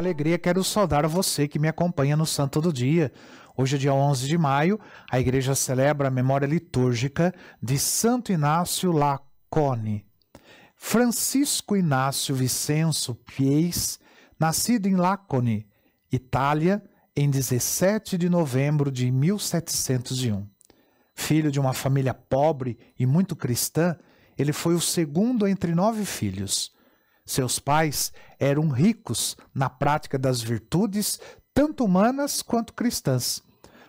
alegria quero saudar você que me acompanha no Santo do Dia. Hoje é dia 11 de maio, a igreja celebra a memória litúrgica de Santo Inácio Lacone. Francisco Inácio Vicenço Pies, nascido em Lacone, Itália, em 17 de novembro de 1701. Filho de uma família pobre e muito cristã, ele foi o segundo entre nove filhos. Seus pais eram ricos na prática das virtudes, tanto humanas quanto cristãs.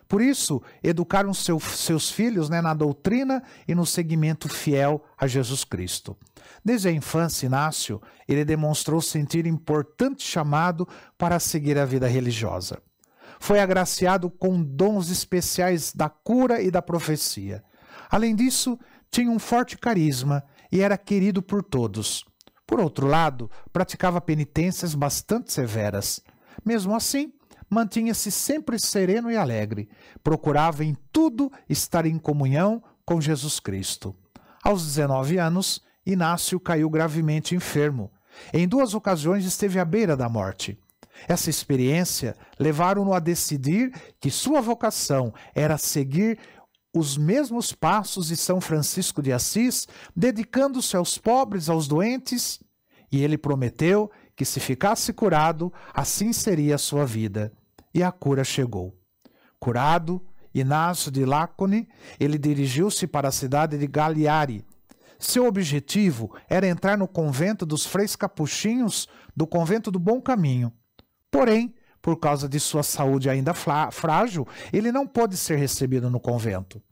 Por isso, educaram seu, seus filhos né, na doutrina e no seguimento fiel a Jesus Cristo. Desde a infância, Inácio, ele demonstrou sentir importante chamado para seguir a vida religiosa. Foi agraciado com dons especiais da cura e da profecia. Além disso, tinha um forte carisma e era querido por todos. Por outro lado, praticava penitências bastante severas. Mesmo assim, mantinha-se sempre sereno e alegre. Procurava em tudo estar em comunhão com Jesus Cristo. Aos 19 anos, Inácio caiu gravemente enfermo. Em duas ocasiões esteve à beira da morte. Essa experiência levaram-no a decidir que sua vocação era seguir os mesmos passos de São Francisco de Assis, dedicando-se aos pobres, aos doentes, e ele prometeu que se ficasse curado, assim seria a sua vida. E a cura chegou. Curado, Inácio de Lacone, ele dirigiu-se para a cidade de Galiari. Seu objetivo era entrar no convento dos freis capuchinhos do convento do Bom Caminho. Porém, por causa de sua saúde ainda frágil, ele não pôde ser recebido no convento.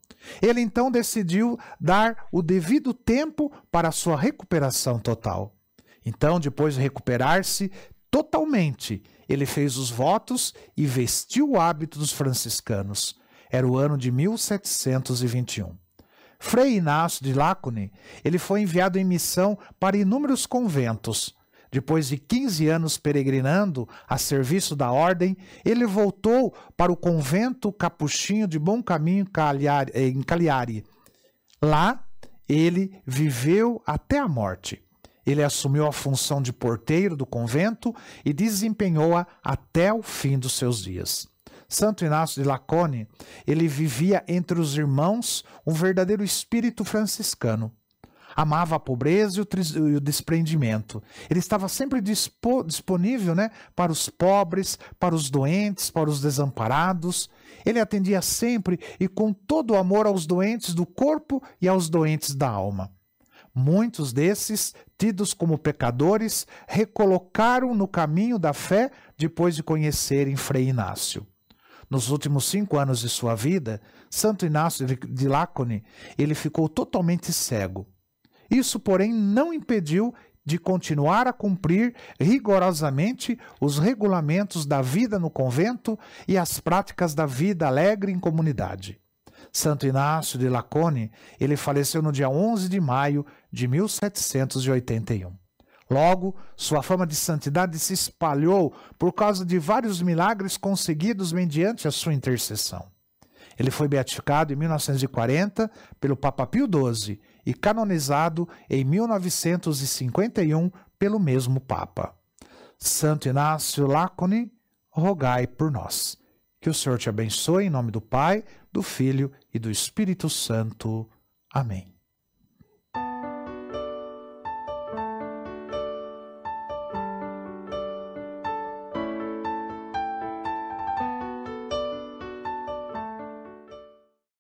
Ele então decidiu dar o devido tempo para sua recuperação total. Então, depois de recuperar-se totalmente, ele fez os votos e vestiu o hábito dos franciscanos. Era o ano de 1721. Frei Inácio de Lacune, ele foi enviado em missão para inúmeros conventos, depois de 15 anos peregrinando a serviço da ordem, ele voltou para o convento capuchinho de Bom Caminho em Cagliari. Lá, ele viveu até a morte. Ele assumiu a função de porteiro do convento e desempenhou-a até o fim dos seus dias. Santo Inácio de Lacone, ele vivia entre os irmãos um verdadeiro espírito franciscano amava a pobreza e o, desprendimento. Ele estava sempre dispo, disponível né, para os pobres, para os doentes, para os desamparados. Ele atendia sempre e com todo o amor aos doentes do corpo e aos doentes da alma. Muitos desses, tidos como pecadores, recolocaram no caminho da fé depois de conhecerem Frei Inácio. Nos últimos cinco anos de sua vida, Santo Inácio de Lácone, ele ficou totalmente cego. Isso, porém, não impediu de continuar a cumprir rigorosamente os regulamentos da vida no convento e as práticas da vida alegre em comunidade. Santo Inácio de Lacone, ele faleceu no dia 11 de maio de 1781. Logo, sua fama de santidade se espalhou por causa de vários milagres conseguidos mediante a sua intercessão. Ele foi beatificado em 1940 pelo Papa Pio XII e canonizado em 1951 pelo mesmo Papa. Santo Inácio Lacone, rogai por nós. Que o Senhor te abençoe em nome do Pai, do Filho e do Espírito Santo. Amém.